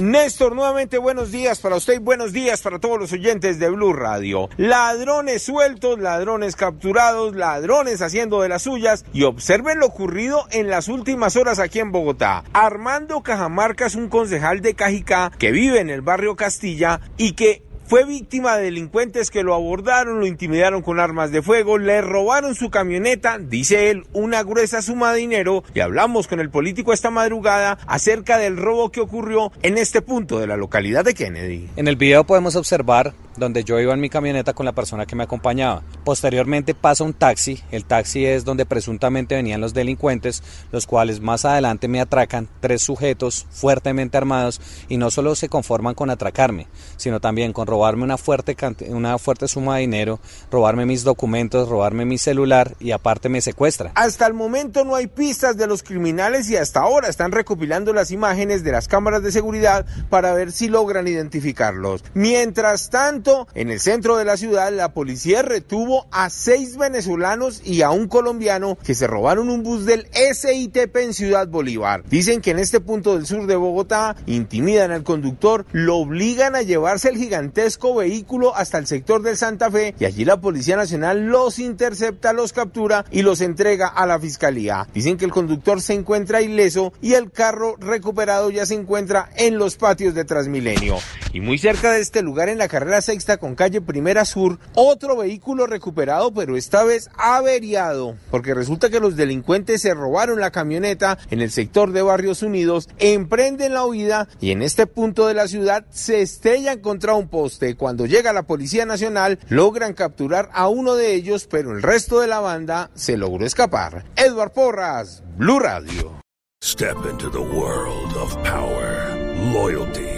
Néstor, nuevamente buenos días para usted y buenos días para todos los oyentes de Blue Radio. Ladrones sueltos, ladrones capturados, ladrones haciendo de las suyas y observen lo ocurrido en las últimas horas aquí en Bogotá. Armando Cajamarca es un concejal de Cajicá que vive en el barrio Castilla y que fue víctima de delincuentes que lo abordaron, lo intimidaron con armas de fuego, le robaron su camioneta, dice él, una gruesa suma de dinero y hablamos con el político esta madrugada acerca del robo que ocurrió en este punto de la localidad de Kennedy. En el video podemos observar donde yo iba en mi camioneta con la persona que me acompañaba. Posteriormente pasa un taxi, el taxi es donde presuntamente venían los delincuentes, los cuales más adelante me atracan tres sujetos fuertemente armados y no solo se conforman con atracarme, sino también con robarme una fuerte, una fuerte suma de dinero, robarme mis documentos, robarme mi celular y aparte me secuestran. Hasta el momento no hay pistas de los criminales y hasta ahora están recopilando las imágenes de las cámaras de seguridad para ver si logran identificarlos. Mientras tanto, en el centro de la ciudad, la policía retuvo a seis venezolanos y a un colombiano que se robaron un bus del SITP en Ciudad Bolívar. Dicen que en este punto del sur de Bogotá intimidan al conductor, lo obligan a llevarse el gigantesco vehículo hasta el sector del Santa Fe y allí la Policía Nacional los intercepta, los captura y los entrega a la Fiscalía. Dicen que el conductor se encuentra ileso y el carro recuperado ya se encuentra en los patios de Transmilenio. Y muy cerca de este lugar en la carrera con calle Primera Sur, otro vehículo recuperado pero esta vez averiado porque resulta que los delincuentes se robaron la camioneta en el sector de Barrios Unidos, emprenden la huida y en este punto de la ciudad se estrellan contra un poste cuando llega la Policía Nacional, logran capturar a uno de ellos, pero el resto de la banda se logró escapar. Edward Porras, Blue Radio. Step into the world of power, loyalty